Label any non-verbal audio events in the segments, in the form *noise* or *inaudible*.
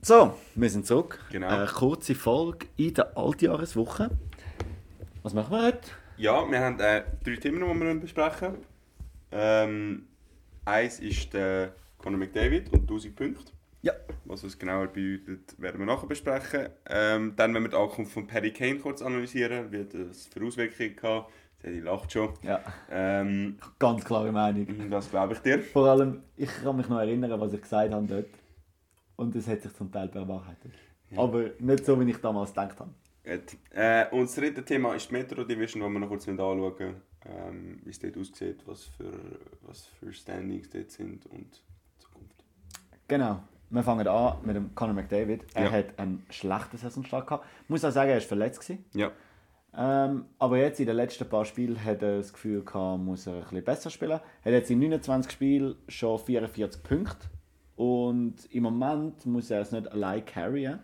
So, wir sind zurück. Genau. Eine kurze Folge in der Altjahreswoche. Was machen wir heute? Ja, wir haben äh, drei Themen, die wir besprechen ähm, Eins ist der Conor McDavid und 1000 Punkte. Ja. Was das genauer bedeutet, werden wir nachher besprechen. Ähm, dann werden wir die Ankunft von Perry Kane kurz analysieren, wie das für Auswirkungen hatte. Sie lacht schon. Ja, Ähm, ganz klare Meinung. das glaube ich dir. Vor allem, ich kann mich noch erinnern, was ich gesagt habe dort. Und es hat sich zum Teil bewahrheitet. Aber nicht so, wie ich damals gedacht habe. Gut. Äh, und das dritte Thema ist die Metro Division, wo wir noch kurz anschauen ähm, wie es dort aussieht, was für, was für Standings dort sind und Zukunft. Genau. Wir fangen an mit dem Conor McDavid. Er Ja. hat einen schlechten Saisonstart gehabt. Ich muss auch sagen, er war verletzt. Gewesen. Ja. Ähm, aber jetzt in den letzten paar Spielen hat er das Gefühl gehabt, muss er ein bisschen besser spielen. Er hat jetzt in 29 Spielen schon 44 Punkte. Und im Moment muss er es nicht allein carryen,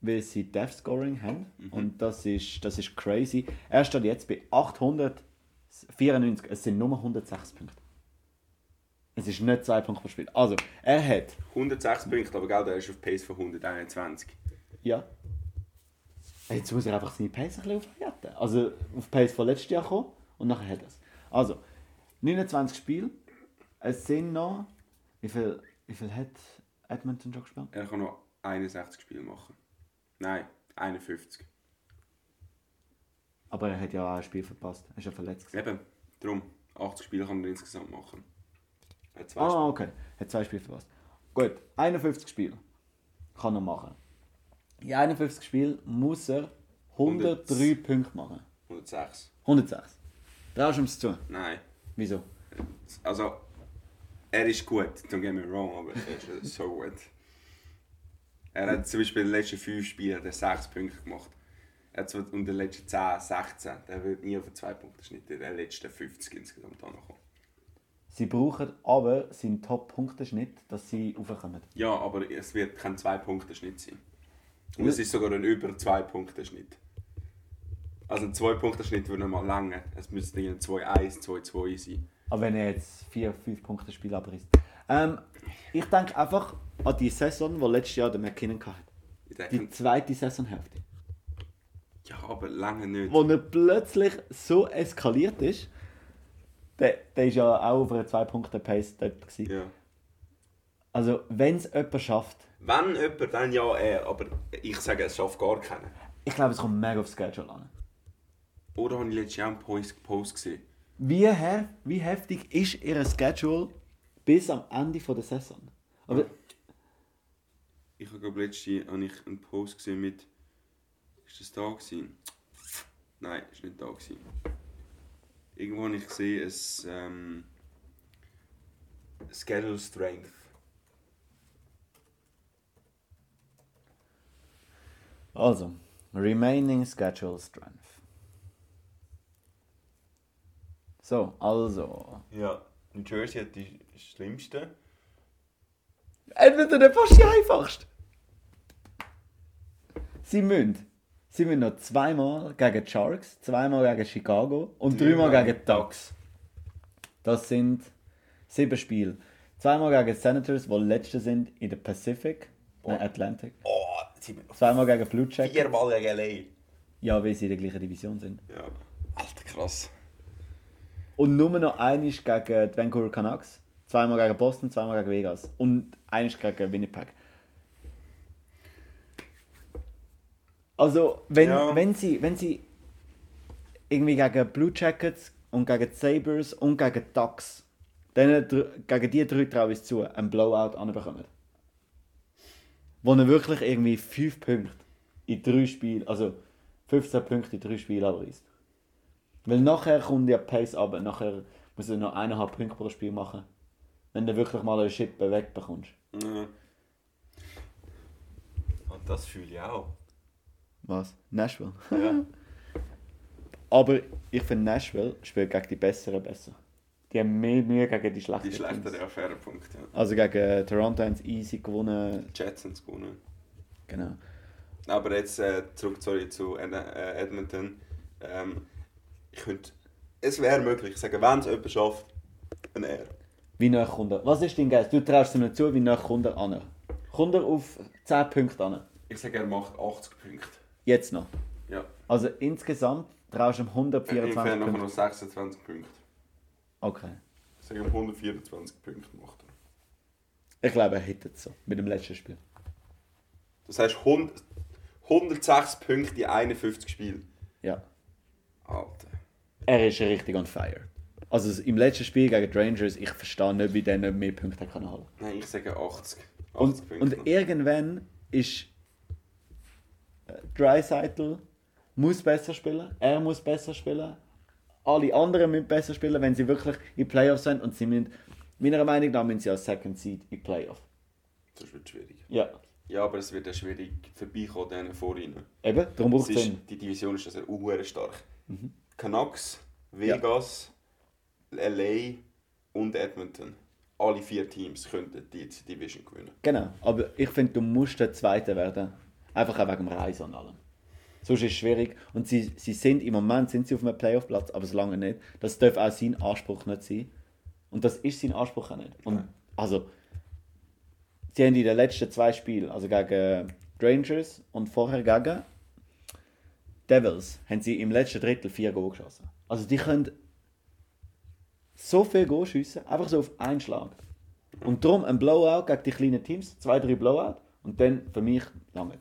weil sie Death Scoring haben. Und das ist, das ist crazy. Er steht jetzt bei 894. Es sind nur 106 Punkte. Es ist nicht 2 Punkte pro Spiel. Also, er hat 106 Punkte, aber gell, der ist auf Pace von 121. Ja. Jetzt muss er einfach seine Pace ein bisschen aufwerten. Also auf Pace von letztes Jahr kommen und nachher hat er es. Also, 29 Spiele. Es sind noch. Wie viel, wie viel hat Edmonton schon gespielt? Er kann noch 61 Spiele machen. Nein, 51. Aber er hat ja auch ein Spiel verpasst. Er ist ja verletzt. gewesen. Eben, darum. 80 Spiele kann er insgesamt machen. Er hat zwei Ah, okay. Hat zwei Spiele verpasst. Gut, 51 Spiele kann er machen. In 51 Spielen muss er 103 Punkte machen. Spiele. 106. 106. Traust du ihm es zu? Nein. Wieso? Also, er ist gut, don't get me wrong, aber er ist so gut. Er hat zum Beispiel in den letzten 5 Spielen hat er 6 Punkte gemacht. Er hat zwar in den letzten 10, 16, der wird nie auf einen 2 Punkte Schnitt in den letzten 50 insgesamt ankommen. Sie brauchen aber seinen Top-Punkteschnitt, dass sie raufkommen. Ja, aber es wird kein 2 Punkte Schnitt sein. Und es ist sogar ein über 2 Punkte Schnitt. Also ein 2 Punkte Schnitt würde mal lange. Es müsste ein 2-1, 2-2 sein. Aber wenn er jetzt 4, 5 Punkte Spiel abreißt. Ähm, ich denke einfach an die Saison, die letztes Jahr der McKinnon hatte. Die zweite Saisonhälfte. ja, aber lange nicht. Wo er plötzlich so eskaliert ist, der, der ist ja auch auf einer 2-Punkte-Pace dort. Gewesen. Ja. Also, wenn es jemand schafft, Wenn jemand, dann ja er, aber ich sage, es schafft gar keiner. ich glaube, es kommt mega aufs Schedule an. Oder habe ich letztes Jahr einen Post, Post gesehen? Wie, hef wie heftig ist ihr Schedule bis am Ende von der Saison? Aber Ich habe glaube habe ich einen Post gesehen mit. Ist das da gewesen? Nein, ist nicht da gewesen. Irgendwo habe ich gesehen, es ähm, Schedule Strength. Also, remaining schedule strength. So, also. Ja, New Jersey hat die schlimmste. Edmonton hat fast die einfachste. Sie müssen. Sie müssen noch zweimal gegen die Sharks, zweimal gegen Chicago und dreimal gegen die Ducks. Das sind sieben Spiele. Zweimal gegen die Senators, die letzte sind in der Pacific, nein, Atlantic. Oh, Zweimal gegen Blue Jackets. viermal gegen LA. Ja, weil sie in der gleichen Division sind. Ja, alter krass. Und nur noch einisch gegen die Vancouver Canucks, zweimal gegen Boston, zweimal gegen Vegas und einisch gegen Winnipeg. Also, wenn, Ja. wenn, sie, wenn sie irgendwie gegen Blue Jackets und gegen die Sabres und gegen die Ducks, dr- gegen die drei traue ich es zu, einen Blowout anbekommen. Wo er wirklich irgendwie 5 Punkte in drei Spielen, also 15 Punkte in drei Spielen abreißt. Weil nachher kommt ja Pace ab, nachher muss er noch eineinhalb Punkte pro Spiel machen. Wenn du wirklich mal eine Schippe wegbekommst. Ja. Und das fühle ich auch. Was? Nashville? Ja. *laughs* Aber ich finde Nashville spielt gegen die Besseren besser. Die haben mehr Mühe gegen die schlechteren Die Teams. schlechtere Affäre Punkt, ja. Also gegen äh, Toronto haben sie easy gewonnen. Jets haben es gewonnen. Genau. Aber jetzt äh, zurück sorry, zu äh, Edmonton. Ähm, ich könnte, es wäre möglich, ich sage, wenn es jemand schafft, ein R. Wie nah kommt er? Was ist dein Guess? Du traust ihm nicht zu, wie nah kommt er an? Kommt er auf 10 Punkte an? Ich sage, er macht 80 Punkte. Jetzt noch. Ja. Also insgesamt traust du ihm Ich 124 nachher Punkte. noch 26 Punkte. Okay. Ich sage, ihm 124 Punkte macht er. Ich glaube, er hätte es so. Mit dem letzten Spiel. Das heißt 100, 106 Punkte in 51 Spielen. Ja. Alter. Er ist richtig on fire. Also im letzten Spiel gegen die Rangers, ich verstehe nicht, wie der nicht mehr Punkte können holen Nein, ich sage 80. 80 Und, und irgendwann ist Dreisaitl muss besser spielen, er muss besser spielen, alle anderen müssen besser spielen, wenn sie wirklich in die Playoffs sind und sie müssen, meiner Meinung nach müssen sie als Second Seed in Playoffs. das wird schwierig. Ja, Ja, aber es wird ja schwierig vorbeikommen, denen vor ihnen. eben, darum braucht Es die Division ist also sehr stark. Mhm. Canucks, Vegas, LA und Edmonton. Alle vier Teams könnten die Division gewinnen. Genau, aber ich finde, du musst der Zweite werden, einfach auch wegen dem Reisen und allem. Sonst ist es schwierig. Und sie, sie sind im Moment sind sie auf einem Playoff-Platz, aber so lange nicht. Das darf auch sein Anspruch nicht sein. Und das ist sein Anspruch auch nicht. Und Nein. also, sie haben in den letzten zwei Spielen, also gegen Rangers und vorher gegen Devils, haben sie im letzten Drittel vier Goal geschossen. Also die können so viel Goal schiessen, einfach so auf einen Schlag. Und darum ein Blowout gegen die kleinen Teams, zwei, drei Blowout und dann für mich lange.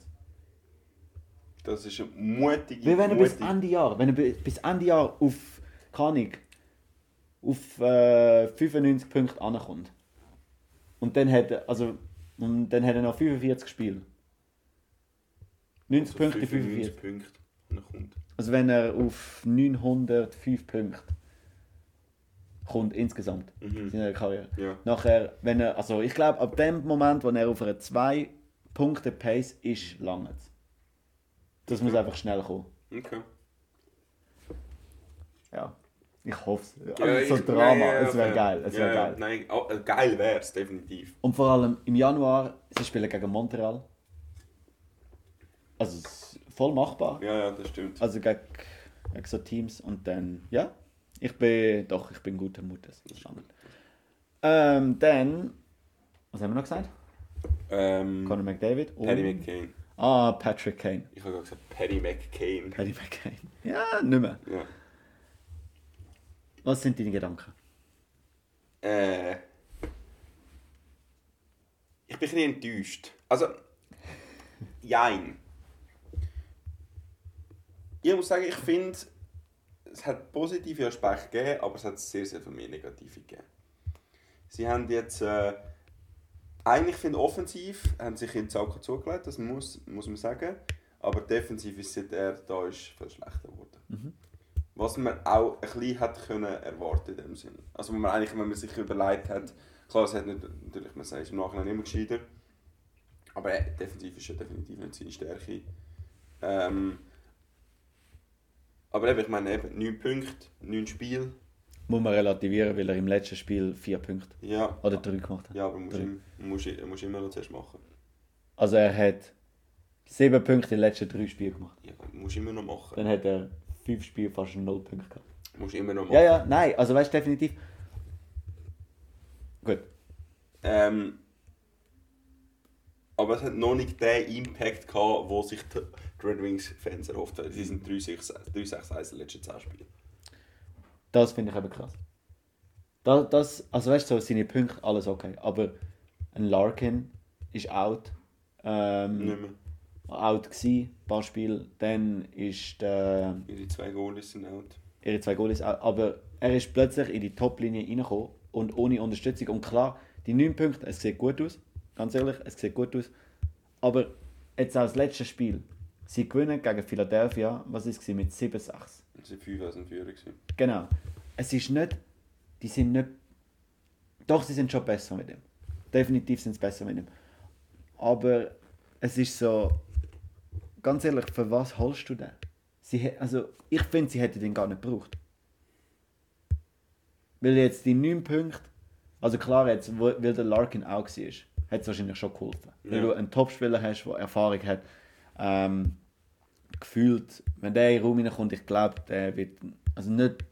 Das ist eine mutige, Wie wenn er bis Ende Jahr, wenn er bi- bis Ende Jahr auf, Ahnung, auf äh, 95 Punkte ankommt. Und dann hat er, also, und dann hat er noch 45 Spiele. 90 also Punkte, 45. Punkte. Also wenn er auf 905 Punkte kommt insgesamt Mhm. in seiner Karriere. Ja. Nachher, wenn er, also ich glaube, ab dem Moment, wo er auf einer 2 Punkte Pace ist, lange Das muss einfach schnell kommen. Okay. Ja. Ich hoffe es. Ja, Also so ich- Drama, ja, ja, es wäre okay. geil. Es Ja, ja, geil. Nein, oh, geil wäre es definitiv. Und vor allem im Januar, sie spielen gegen Montreal. Also voll machbar. Ja, ja, das stimmt. Also gegen, gegen so Teams. Und dann, ja, ich bin, doch, ich bin guter Mutes. Das ist. Ähm, dann, was haben wir noch gesagt? Ähm, Conor McDavid und... Paddy McCain. Ah, Patrick Kane. Ich habe gerade gesagt Paddy McCain. Paddy McCain. Ja, nicht mehr. Ja. Was sind deine Gedanken? Äh, ich bin ein bisschen enttäuscht. Also, jein. Ich muss sagen, ich finde, es hat positive Aspekte gegeben, aber es hat sehr, sehr viel mehr negative gegeben. Sie haben jetzt, äh, eigentlich finde ich offensiv, haben sich in Zauker zugelegt, das muss, muss man sagen. Aber defensiv ist seit er da ist viel schlechter geworden. Was man auch ein bisschen hat können erwarten in dem Sinn. Also wenn man eigentlich, wenn man sich überlegt hat, klar, es hat nicht, natürlich, man sagt es im Nachhinein immer gescheiter, aber äh, defensiv ist ja definitiv nicht seine Stärke. Ähm, aber eben, ich meine, eben 9 Punkte, 9 Spiele, Muss man relativieren, weil er im letzten Spiel vier Punkte ja, oder drei gemacht hat. ja aber musst im, musst, musst immer noch zuerst machen. Also er hat sieben Punkte in den letzten drei Spielen gemacht. Ja, musst immer noch machen. Dann hat er fünf Spiele fast null Punkte gehabt. Musst immer noch machen. Ja, ja, nein, also weißt du definitiv. Gut. Ähm, aber es hat noch nicht den Impact gehabt, wo sich die Red Wings-Fans erhofft haben. Sie sind 3-6-1 in letzten 10 Spielen. Das finde ich eben krass. Das, das, also weißt du, so seine Punkte, alles okay. Aber ein Larkin ist out. Ähm, Nicht mehr. out gsi, ein paar Spiele. Dann ist der, Ihre zwei Goalies sind out. ihre zwei Goalies out. Aber er ist plötzlich in die Top-Linie reingekommen und ohne Unterstützung. Und klar, die 9 Punkte, es sieht gut aus. Ganz ehrlich, es sieht gut aus. Aber jetzt auch das letzte Spiel. Sie gewinnen gegen Philadelphia, was ist mit 7-6. Sie sind 5 aus dem Führer. gewesen. Genau. Es ist nicht. Die sind nicht. Doch, sie sind schon besser mit ihm. Definitiv sind sie besser mit ihm. Aber es ist so. Ganz ehrlich, für was holst du den? Sie, also, ich finde, sie hätten den gar nicht gebraucht. Weil jetzt die 9 Punkte. Also klar, jetzt, weil der Larkin auch war, hat es wahrscheinlich schon geholfen. Weil Ja. du einen Topspieler hast, der Erfahrung hat. Ähm, gefühlt, wenn der in den Raum reinkommt, ich glaube, der wird. Also nicht,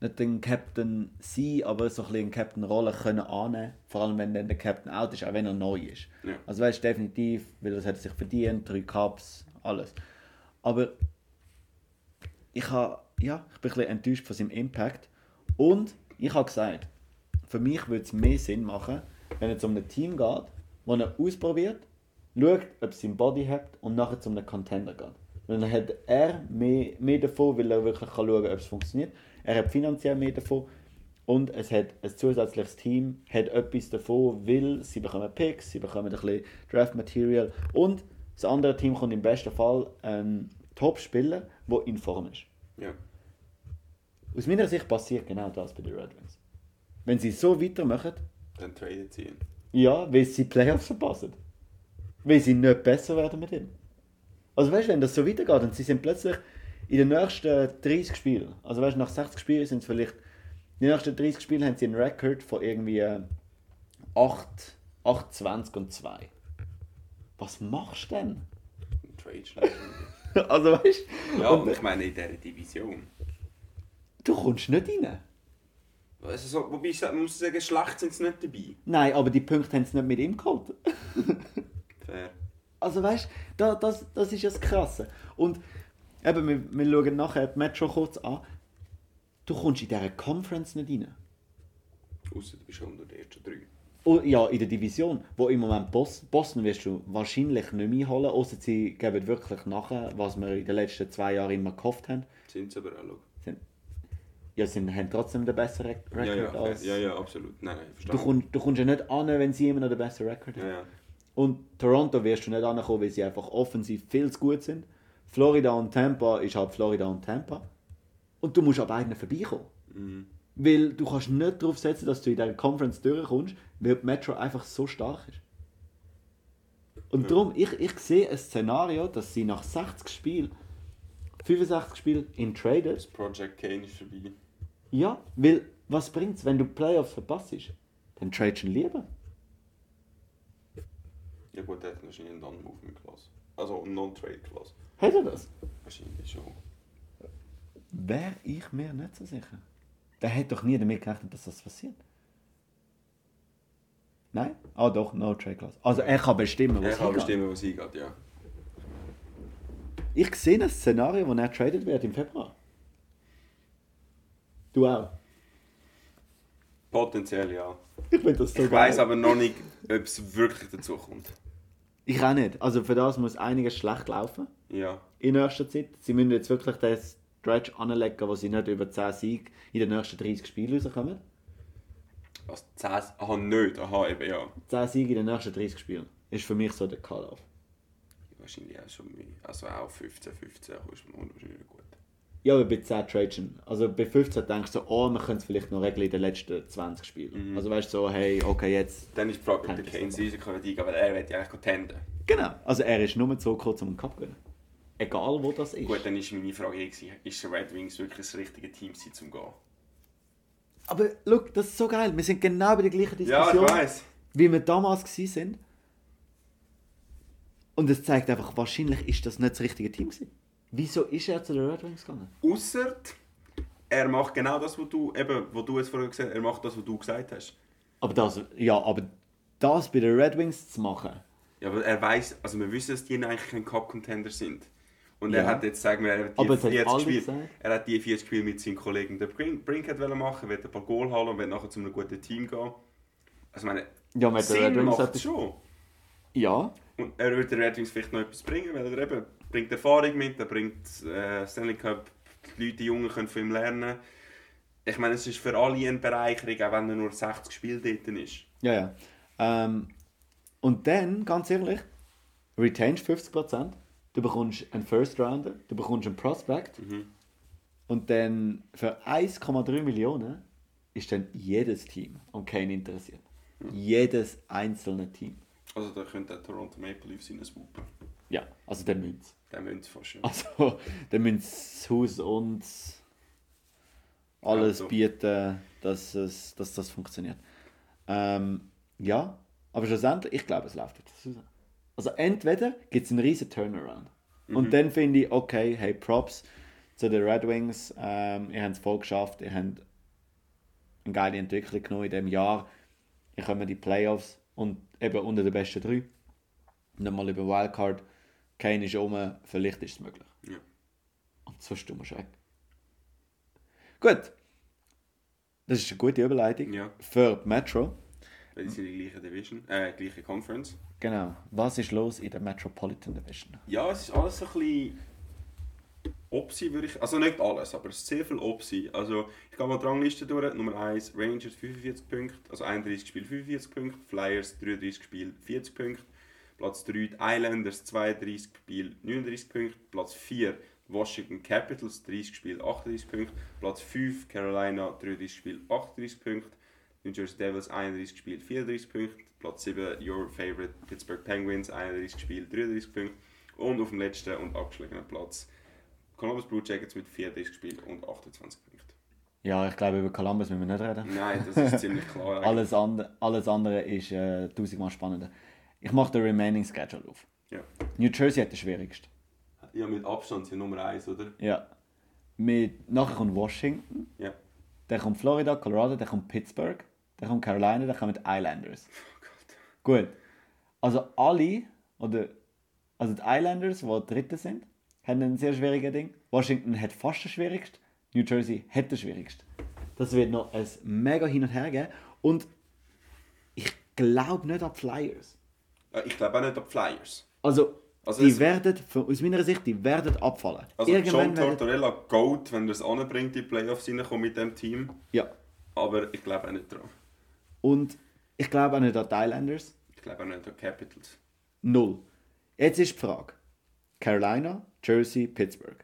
nicht den Captain sein, aber so ein bisschen eine Captain-Rolle können annehmen. Vor allem, wenn dann der Captain out ist, auch wenn er neu ist. Ja. Also weißt du, definitiv, weil das hat er sich verdient, drei Cups, alles. Aber ich, ha, ja, ich bin ein bisschen enttäuscht von seinem Impact. Und ich habe gesagt, für mich würde es mehr Sinn machen, wenn es um ein Team geht, das er ausprobiert, schaut, ob es seinen Body hat und nachher zu einem Contender geht. Weil dann hat er mehr, mehr davon, weil er wirklich kann schauen kann, ob es funktioniert. Er hat finanziell mehr davon und es hat ein zusätzliches Team, hat etwas davon, weil sie bekommen Picks, sie bekommen ein bisschen Draft Material und das andere Team kommt im besten Fall ein Top-Spieler, der in Form ist. Ja. Aus meiner Sicht passiert genau das bei den Red Wings. Wenn sie so weitermachen, Dann traden sie ihn. ja, weil sie Playoffs verpassen. Weil sie nicht besser werden mit ihm. Also weißt du, wenn das so weitergeht und sie sind plötzlich in den nächsten 30 Spielen, also weißt du, nach 60 Spielen sind es vielleicht, in den nächsten 30 Spielen haben sie einen Rekord von irgendwie äh, 8, 28 und 2. Was machst du denn? Trade schnell. *laughs* Also weißt du, Ja, und ich meine in dieser Division. du kommst nicht rein. Also so, wobei ich muss sagen, schlecht sind sie nicht dabei. Nein, aber die Punkte haben sie nicht mit ihm geholt. *laughs* Fair. Also weißt du, da, das, das ist ja das Krasse. Und eben, wir, wir schauen nachher die Match schon kurz an. Du kommst in dieser Conference nicht rein. Außer du bist unter den ersten drei. Oh, ja, in der Division, wo im Moment Boston, Boston wirst du wahrscheinlich nicht mehr einholen, außer sie geben wirklich nachher, was wir in den letzten zwei Jahren immer gehofft haben. Sind sie aber auch. Sind, ja, sie haben trotzdem den besseren Rek- Rekord Ja, ja, als... ja, ja, absolut. Nein, nein, Du, verstanden. kommst, du kommst ja nicht an, wenn sie immer noch den besseren Rekord haben. Ja, ja. Und Toronto wirst du nicht ankommen, weil sie einfach offensiv viel zu gut sind. Florida und Tampa ist halt Florida und Tampa. Und du musst an beiden vorbeikommen. Mhm. Weil du kannst nicht darauf setzen, dass du in dieser Conference durchkommst, weil die Metro einfach so stark ist. Und darum, ich, ich sehe ein Szenario, dass sie nach 60 Spielen, 65 Spielen in Traders, Das Project Kane ist vorbei. ja, weil was bringt es, wenn du Playoffs verpasst? Dann tradest du ihn lieber. Ja gut, der hat wahrscheinlich einen Non-Movement-Class. Also eine Non-Trade-Class. Hat er das? Wahrscheinlich schon. Wäre ich mir nicht so sicher. Der hätte doch nie damit gerechnet, dass das passiert. Nein? Ah doch, no trade class. Also er kann bestimmen, Er was kann hingeht. bestimmen, was eingeht, ja. Ich sehe ein Szenario, wo er traded wird im Februar. Du auch. Potenziell ja. Ich finde das so Ich geil. weiß aber noch nicht, ob es wirklich dazu kommt. Ich auch nicht. Also für das muss einiges schlecht laufen Ja. in nächster Zeit. Sie müssen jetzt wirklich den Stretch anlegen, wo sie nicht über 10 Siege in den nächsten 30 Spielen rauskommen. Also 10, aha, nicht, aha, eben ja. 10 Siege in den nächsten 30 Spielen. Ist für mich so der Cut-Off. Wahrscheinlich auch schon mehr. Also auch 15, 15 ist man wahrscheinlich gut. Ja, aber bei 10 Trades schon. Also bei 15 denkst du so, oh, wir können es vielleicht noch regeln in den letzten 20 Spielen. Also weißt du so, hey, okay, jetzt. Dann ist die Frage, ob Kann der Kane das Risiko eingehen aber er wird ja eigentlich tenden. Genau. Also er ist nur so kurz um den Cup gewinnen. Egal wo das ist. Gut, dann ist meine Frage eh ist der Red Wings wirklich das richtige Team zum gehen? Aber look, das ist so geil. Wir sind genau bei der gleichen Ja, ich Diskussion, weiß. wie wir damals sind. Und es zeigt einfach, wahrscheinlich ist das nicht das richtige Team gewesen. Wieso ist er zu den Red Wings gegangen? Ausser er macht genau das, was du, eben, wo du es vorher gesagt hast, er macht das, was du gesagt hast. Aber das, ja, aber das bei den Red Wings zu machen, Ja, aber er weiß, also wir wissen, dass die eigentlich kein Cup-Contender sind. Und er Ja. hat jetzt, sagen wir, er hat die Aber es hat 40 alle Spiele, er hat die 40 Spiele mit seinem Kollegen der Brink, Brink hat wollen machen, will ein paar Goal holen und will nachher zu einem guten Team gehen. Also meine, Ja, mit den Red Sinn Wings macht hat- schon. ja, Und er würde den Red Wings vielleicht noch etwas bringen, weil er eben bringt Erfahrung mit, er bringt äh, Stanley Cup, die Leute, die Jungen können von ihm lernen. Ich meine, es ist für alle eine Bereicherung, auch wenn er nur 60 Spiele dort ist. Ja, ja. Ähm, und dann, ganz ehrlich, retainst 50%, du bekommst einen First Rounder, du bekommst einen Prospect und dann für 1,3 Millionen ist dann jedes Team und kein interessiert. Jedes einzelne Team. Also da könnte der Toronto Maple Leafs in swoopern. Ja, also der Münz. Der sie fast schon. Also, der das Haus und alles Auto. bieten, dass, es, dass das funktioniert. Ähm, ja, aber schlussendlich, ich glaube, es läuft jetzt raus. Also entweder gibt es einen riesen Turnaround. Und dann finde ich, okay, hey, Props zu den Red Wings. Ähm, ihr habt es voll geschafft. Ihr habt eine geile Entwicklung genommen in diesem Jahr. Ich komme die Playoffs und eben unter den besten drei. Nicht mal über Wildcard. Kane ist um, vielleicht ist es möglich. Ja. Und sonst tun wir weg. Gut. Das ist eine gute Überleitung Ja. für die Metro. Weil die sind die gleiche Division, äh, gleiche Conference. Genau. Was ist los in der Metropolitan Division? Ja, es ist alles ein bisschen Opsi, würde ich. Also nicht alles, aber es ist sehr viel Opsi. Also ich gehe mal die Rangliste durch. Nummer 1 Rangers 45 Punkte, also 31 Spiel 45 Punkte. Flyers 33 Spiel 40 Punkte. Platz 3 die Islanders 32 Spiel 39 Punkte. Platz 4 Washington Capitals 30 Spiel 38 Punkte. Platz 5 Carolina 33 Spiel 38 Punkte. New Jersey Devils 31 Spiel 34 Punkte. Platz 7 Your Favorite Pittsburgh Penguins 31 Spiel 33 Punkte. Und auf dem letzten und abgeschlagenen Platz Columbus Blue Jackets mit 34 Spielen und 28 Punkten. Ja, ich glaube, über Columbus müssen wir nicht reden. Nein, das ist *laughs* ziemlich klar. Alles, and alles andere ist äh, tausendmal spannender. Ich mache den Remaining Schedule auf. Ja. New Jersey hat den schwierigsten. ja, mit Abstand sind Nummer 1, oder? Ja. Mit, nachher kommt Washington, Ja. dann kommt Florida, Colorado, dann kommt Pittsburgh, dann kommt Carolina, dann kommen die Islanders. Oh Gott. Gut. Also alle, oder also die Islanders, die Dritte sind, haben ein sehr schwieriges Ding. Washington hat fast das schwierigste, New Jersey hat das schwierigste. Das wird noch ein mega hin und her geben. Und ich glaube nicht an Flyers. Äh, Ich glaube auch nicht an die Flyers. Also, Also die werden, aus meiner Sicht, die werden abfallen. Also John werden, Tortorella Goat, wenn er es anbringt, die Playoffs reinkommt mit dem Team. Ja. Aber ich glaube auch nicht dran. Und ich glaube auch nicht an die Islanders. Ich glaube auch nicht an Capitals. Null. Jetzt ist die Frage. Carolina, Jersey, Pittsburgh.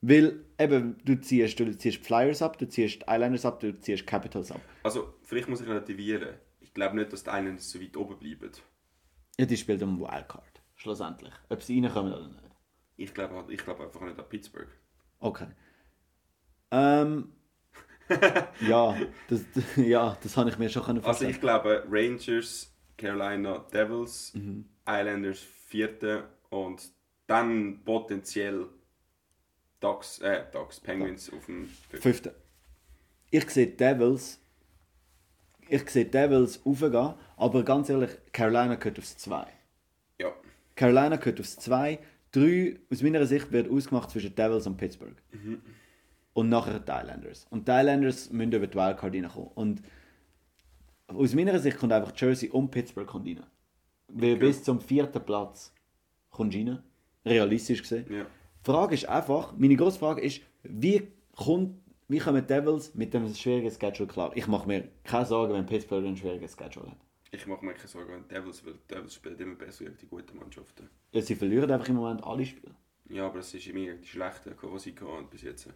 Weil eben, du ziehst, du ziehst die Flyers ab, du ziehst die Islanders ab, du ziehst die Capitals ab. Also, vielleicht muss ich relativieren. Ich glaube nicht, dass die einen so weit oben bleiben. Ja, die spielt um Wildcard. Schlussendlich. Ob sie reinkommen oder nicht. Ich glaube ich glaube einfach nicht an Pittsburgh. Okay. Ähm. *laughs* ja, das, *laughs* ja, das habe ich mir schon können Also vorstellen. ich glaube Rangers, Carolina Devils, Mhm. Islanders vierte und dann potenziell Ducks, äh, Ducks, Penguins auf dem fünften. Fünfte. Ich sehe Devils. Ich sehe Devils raufgehen, aber ganz ehrlich, Carolina gehört aufs 2. Ja, Carolina gehört aufs 2. 3, aus meiner Sicht, wird ausgemacht zwischen Devils und Pittsburgh. Und nachher die Islanders. Und die Islanders müssen über die Wildcard reinkommen. Und aus meiner Sicht kommt einfach Jersey und Pittsburgh kommt rein. Weil Okay. bis zum vierten Platz kommst du rein. Realistisch gesehen. ja. Die Frage ist einfach, meine grosse Frage ist, wie, kommt, wie kommen die Devils mit dem schwierigen Schedule klar? Ich mache mir keine Sorgen, wenn Pittsburgh ein schwieriges Schedule hat. Ich mache mir keine Sorgen, wenn Devils, weil Devils spielen immer besser gegen die guten Mannschaften. Ja, sie verlieren einfach im Moment alle Spiele. Ja, aber es ist immer die schlechten, die sie hatten bis jetzt.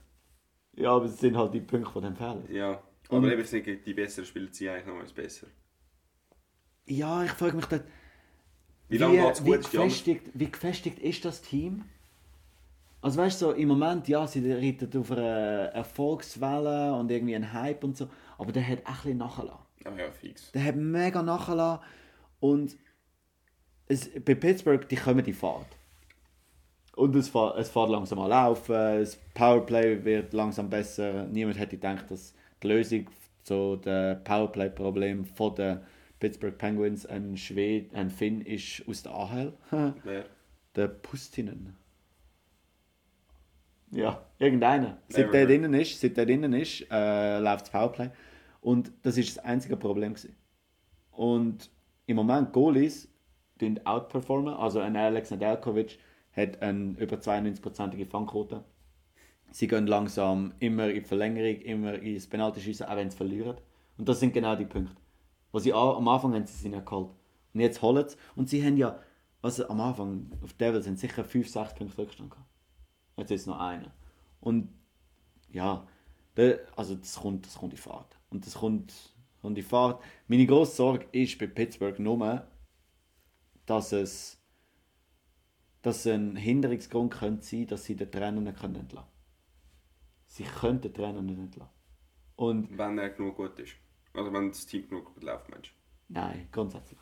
Ja, aber es sind halt die Punkte, die dann fehlen. Ja, aber Und- eben, denke, die besseren spielen sie eigentlich noch besser. Ja, ich frage mich dort, Wie wie, die andere- gefestigt, wie gefestigt ist das Team? Also weißt du, so, im Moment, ja, sie reiten auf einer Erfolgswelle und irgendwie einen Hype und so, aber der hat auch ein bisschen nachgelassen. Ah ja, fix. Der hat mega nachgelassen und es, bei Pittsburgh, die kommen die Fahrt. Und es fährt, es fährt langsam an laufen, das Powerplay wird langsam besser. Niemand hätte gedacht, dass die Lösung zu dem Powerplay-Problem von den Pittsburgh Penguins ein Schwed, ein Finn ist aus der AHL. *laughs* Wer? der Pustinen. Ja, irgendeiner. Seit der drinnen ist, seit der drinnen ist, äh, läuft das Powerplay. Und das ist das einzige Problem gewesen. Und im Moment Goalies tun outperformen. Also ein Alex Nedeljkovic hat eine über 92%ige Fangquote. Sie gehen langsam immer in die Verlängerung, immer ins Penaltyschießen, auch wenn sie verlieren. Und das sind genau die Punkte. Was sie am Anfang haben sie sie nicht geholt. Und jetzt holen sie. Und sie haben ja, also am Anfang auf Devils sind sicher 5, 6 Punkte Rückstand gehabt. Jetzt ist noch einer. Und ja, also das kommt, das kommt in Fahrt. Und das kommt, kommt in Fahrt. Meine grosse Sorge ist bei Pittsburgh nur, dass es dass ein Hinderungsgrund könnte sein, dass sie den Trainer nicht entlassen können. Sie können den Trainer nicht entlassen. Und Wenn er genug gut ist. Also wenn das Team genug gut läuft, Mensch. nein, grundsätzlich.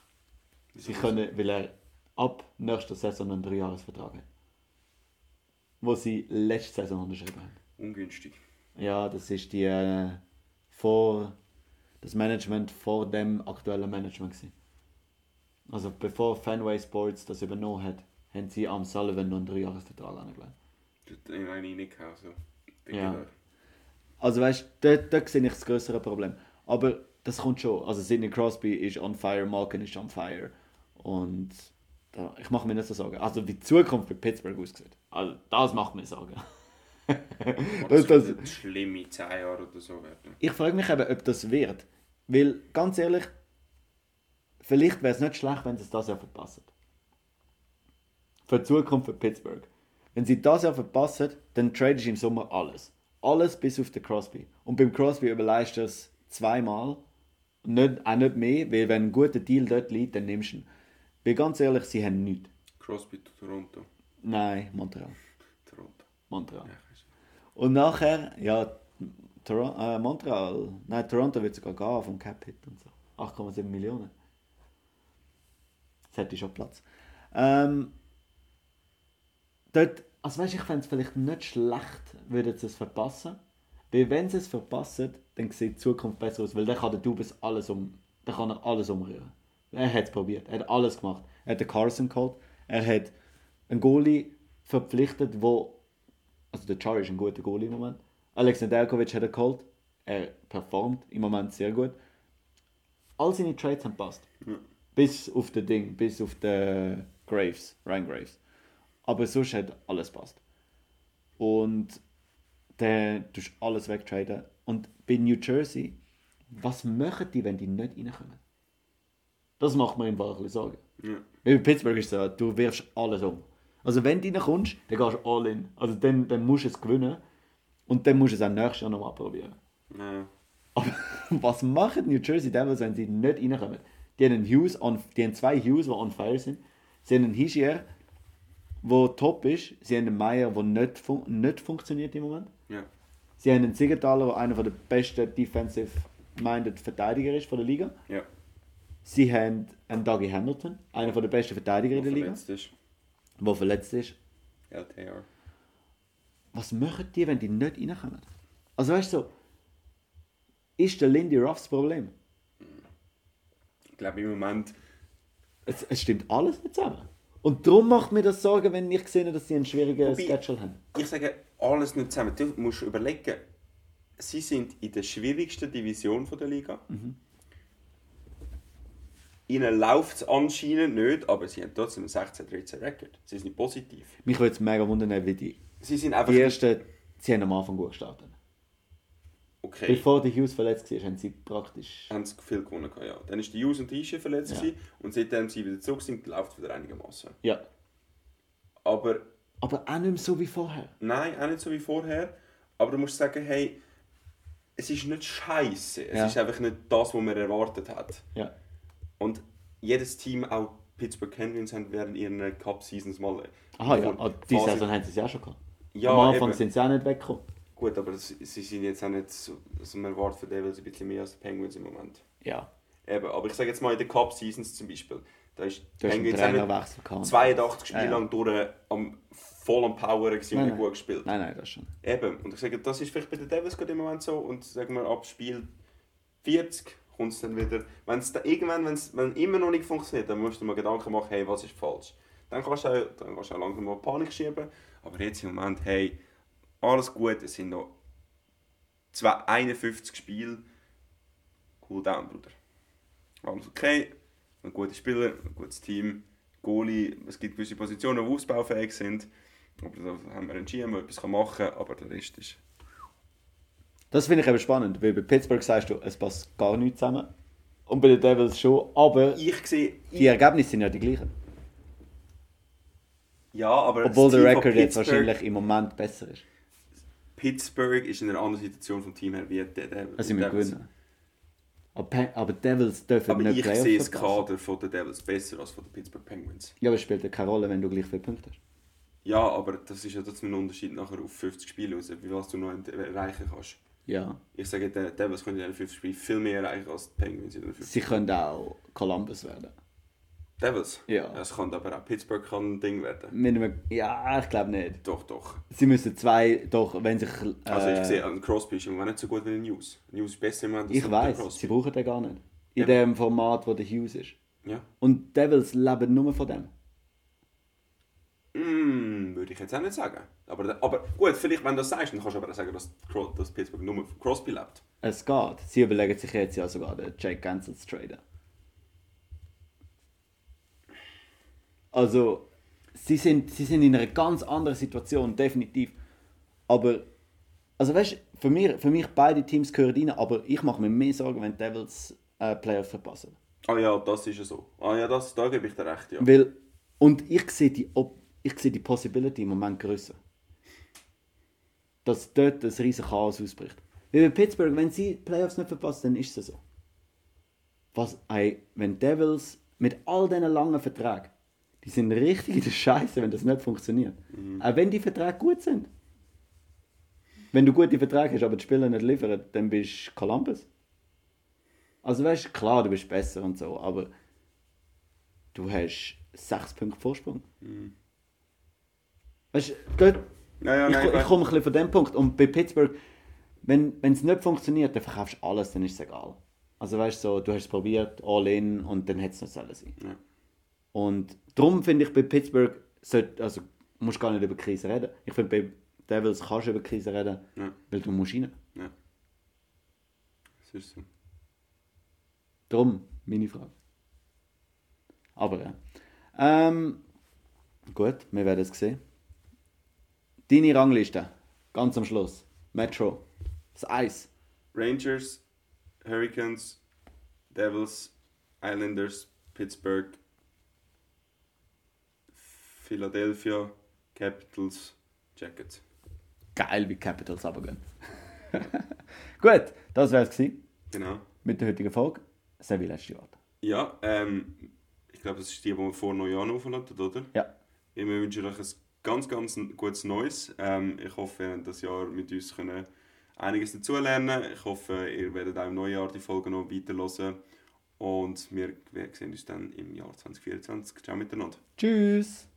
Sie können, weil er ab nächster Saison einen Dreijahresvertrag hat. Wo sie letzte Saison unterschrieben haben. Ungünstig. Ja, das ist die äh, vor das Management vor dem aktuellen Management gewesen. Also bevor Fenway Sports das übernommen hat, haben sie am Sullivan noch einen Dreijahresvertrag angelegt. Tut in eine reingehauen, so. Ja. Also weißt du, dort, dort sehe ich das größere Problem. Aber das kommt schon. Also Sidney Crosby ist on fire, Malkin ist on fire. Und da, ich mache mir nicht so Sorgen. Also wie die Zukunft bei Pittsburgh aussieht. Also das macht mir Sorgen. *laughs* Das, das, das, schlimme 10 Jahre oder so werden. ich frage mich eben, ob das wird. Weil, ganz ehrlich, vielleicht wäre es nicht schlecht, wenn sie es das Jahr verpassen. Für die Zukunft für Pittsburgh. Wenn sie das Jahr verpassen, dann trade ich im Sommer alles. Alles bis auf den Crosby. Und beim Crosby überleist du es zweimal. Nicht, auch nicht mehr, weil wenn ein guter Deal dort liegt, dann nimmst du ihn. Weil ganz ehrlich, sie haben nichts. Crosby zu Toronto. Nein, Montreal. Toronto. Montreal. Ich. Und nachher, ja, Toron äh, Montreal, nein, Toronto wird sogar gehen vom Cap-Hit und so. 8,7 Millionen. Das hätte schon Platz. Ähm, dort, also weißt, ich fände es vielleicht nicht schlecht, würden sie es verpassen. Weil wenn sie es verpassen, dann sieht die Zukunft besser aus, weil dann kann der Dubes alles um, dann kann er alles umrühren. Er hat es probiert, er hat alles gemacht. Er hat den Carson geholt, er hat einen Goalie verpflichtet, wo, also der Char ist ein guter Goalie im Moment. Alex Nedeljkovic hat er geholt, er performt im Moment sehr gut. All seine Trades haben passt. Ja. Bis auf den Ding, bis auf den Graves, Ryan Graves. Aber sonst hat alles passt. Und dann tust du alles wegtraden. Und bei New Jersey, was machen die, wenn die nicht reinkommen? Das macht mir im bisschen Sorgen. Ja. Bei Pittsburgh ist es so, du wirfst alles um. Also wenn du reinkommst, dann gehst du all in. Also dann, dann musst du es gewinnen. Und dann musst du es auch nächstes Jahr nochmal probieren. Ja. Aber *laughs* was machen New Jersey Devils, wenn sie nicht reinkommen? Die haben, Hughes on, die haben zwei Hughes, die on fire sind. Sie haben einen Hischier, der top ist. Sie haben einen Meyer, der nicht, fun nicht funktioniert im Moment. Ja. Sie haben einen Siegenthaler, der einer der besten defensive-minded Verteidiger ist von der Liga. Ja. Sie haben einen Dougie Hamilton, einer der besten Verteidiger in der Liga, ist. Der verletzt ist. LTR. Was machen die, wenn die nicht reinkommen? Also weißt du, so, ist der Lindy Ruff das Problem? Ich glaube im Moment. Es, es stimmt alles nicht zusammen. Und darum macht mir das Sorgen, wenn ich sehe, dass sie einen schwierigen Wobei- Schedule haben. Ich sage alles nicht zusammen. Du musst überlegen, sie sind in der schwierigsten Division der Liga. Ihnen läuft es anscheinend nicht, aber sie haben trotzdem einen 16-13 Record. Sie sind positiv. Mich würde es mega wundern, wie die, Sie sind einfach die ersten, sie haben am Anfang gut gestartet. okay. Bevor der Hughes verletzt war, haben sie praktisch... haben sie viel gewonnen. Ja. Dann ist die Hughes und die Ische verletzt Ja. gewesen, und seitdem sie wieder zurück sind, läuft es wieder einigermaßen. Ja. Aber Aber auch nicht mehr so wie vorher. nein, auch nicht so wie vorher. Aber du musst sagen, hey, es ist nicht scheiße. Es Ja. ist einfach nicht das, was man erwartet hat. Ja. Und jedes Team, auch Pittsburgh Penguins, haben während ihren Cup-Seasons mal. Aha, ja. Phase- Ah, die Saison haben sie es ja schon gehabt. Ja, Am Anfang eben. sind sie auch nicht weggekommen. Gut, aber das, sie sind jetzt auch nicht so. Also man erwartet von Devils ein bisschen mehr als die Penguins im Moment. Ja. Eben, aber ich sage jetzt mal in den Cup-Seasons zum Beispiel. Da ist Du hast einen Penguins Trainerwechsel gehabt. 82 Spiele Ja, ja. lang durch am voll am Power gewesen und Nein, gut gespielt. Nein, nein, das schon. Eben, und ich sage, das ist vielleicht bei den Devils gerade im Moment so und sagen wir ab Spiel 40 kommt es dann wieder, wenn es da irgendwann, wenn's, wenn immer noch nicht funktioniert, dann musst du mal Gedanken machen, hey, was ist falsch. Dann kannst du auch, dann kannst du auch langsam mal Panik schieben, aber jetzt im Moment, hey, alles gut, es sind noch zwei, 51 Spiele, cool down, Bruder. Alles okay, ein guter Spieler, ein gutes Team, Goalie, es gibt gewisse Positionen, die ausbaufähig sind, aber da haben wir einen GM, der etwas machen kann, aber der Rest ist... Das finde ich eben spannend, weil bei Pittsburgh sagst du, es passt gar nicht zusammen. Und bei den Devils schon, aber Ich sehe... die Ergebnisse sind ja die gleichen. Ja, aber Obwohl der Record jetzt wahrscheinlich im Moment besser ist. Pittsburgh ist in einer anderen Situation vom Team her wie die Devils. Also wir gewinnen. Aber, aber Devils dürfen Aber nicht ich Playoffs sehe das. Kader von den Devils besser als von den Pittsburgh Penguins. Ja, aber es spielt ja keine Rolle, wenn du gleich viele Punkte hast. Ja, aber das ist ja trotzdem ein Unterschied nachher auf 50 Spiele raus, wie was du noch erreichen kannst. Ja. Ich sage, die Devils können in den 50 Spielen viel mehr erreichen als die Penguins in den 50 Sie können auch Columbus werden. Devils? Ja. Es könnte aber auch Pittsburgh kann ein Ding werden. Mit einem, ja, ich glaube nicht. Doch, doch. Sie müssen zwei, doch, wenn sich. Äh, Also ich sehe, an Crosby ist im Moment nicht so gut wie der News. News ist besser im Moment als Ich der weiß, sie brauchen den gar nicht. In Ja. dem Format, wo der Hughes ist. Ja. Und Devils leben nur von dem. Ich jetzt auch nicht sagen. Aber, aber gut, vielleicht, wenn du das sagst, dann kannst du aber auch sagen, dass, dass Pittsburgh nur von Crosby lebt. Es geht. Sie überlegen sich jetzt ja sogar, den Jake Gansel zu traden. Also, sie sind, sie sind in einer ganz anderen Situation, definitiv. Aber, also weißt du, für mich, für mich beide Teams gehören rein, aber ich mache mir mehr Sorgen, wenn die Devils äh, Playoffs verpassen. Ah ja, das ist ja so. Ah ja, das, da gebe ich dir recht, ja. Weil, und ich sehe die, Op- ich sehe die Possibility im Moment größer. Dass dort ein riesiges Chaos ausbricht. Weil bei Pittsburgh, wenn sie die Playoffs nicht verpassen, dann ist es so. Was, ey, wenn Devils mit all diesen langen Verträgen, die sind richtig in der Scheiße, wenn das nicht funktioniert. Auch wenn die Verträge gut sind. Wenn du gute Verträge hast, aber die Spieler nicht liefern, dann bist du Columbus. Also weißt du, klar, du bist besser und so, aber du hast 6 Punkte Vorsprung. Weißt du, Ja, ja, ich, nein, ich ich- komme ein bisschen von dem Punkt. Und bei Pittsburgh, wenn es nicht funktioniert, dann verkaufst du alles, dann ist es egal. Also weißt du, so, du hast es probiert, all in und dann hätte es nicht sollen sein. Ja. Und darum finde ich bei Pittsburgh, sollte, also musst gar nicht über Krise reden. Ich finde bei Devils kannst du über Krise reden, Ja. weil du musst rein. Ja. Das ist so. Darum meine Frage. Aber ja. Ähm, gut, wir werden es sehen. Deine Rangliste, ganz am Schluss. Metro, das Eis. Rangers, Hurricanes, Devils, Islanders, Pittsburgh, Philadelphia, Capitals, Jackets. Geil, wie Capitals runtergehen. *laughs* gut, das wäre es gewesen Genau. mit der heutigen Folge. Sevi letzte Worte. Ja, ähm, ich glaube, das ist die, die wir vor Neujahr aufladen, oder? Ja, Wir wünschen euch ein ganz, ganz gutes Neues. Ähm, ich hoffe, ihr habt das Jahr mit uns können einiges dazulernen Ich hoffe, ihr werdet auch im neuen Jahr die Folge noch weiterhören. Und wir, sehen uns dann im Jahr 2024. Ciao miteinander. tschüss.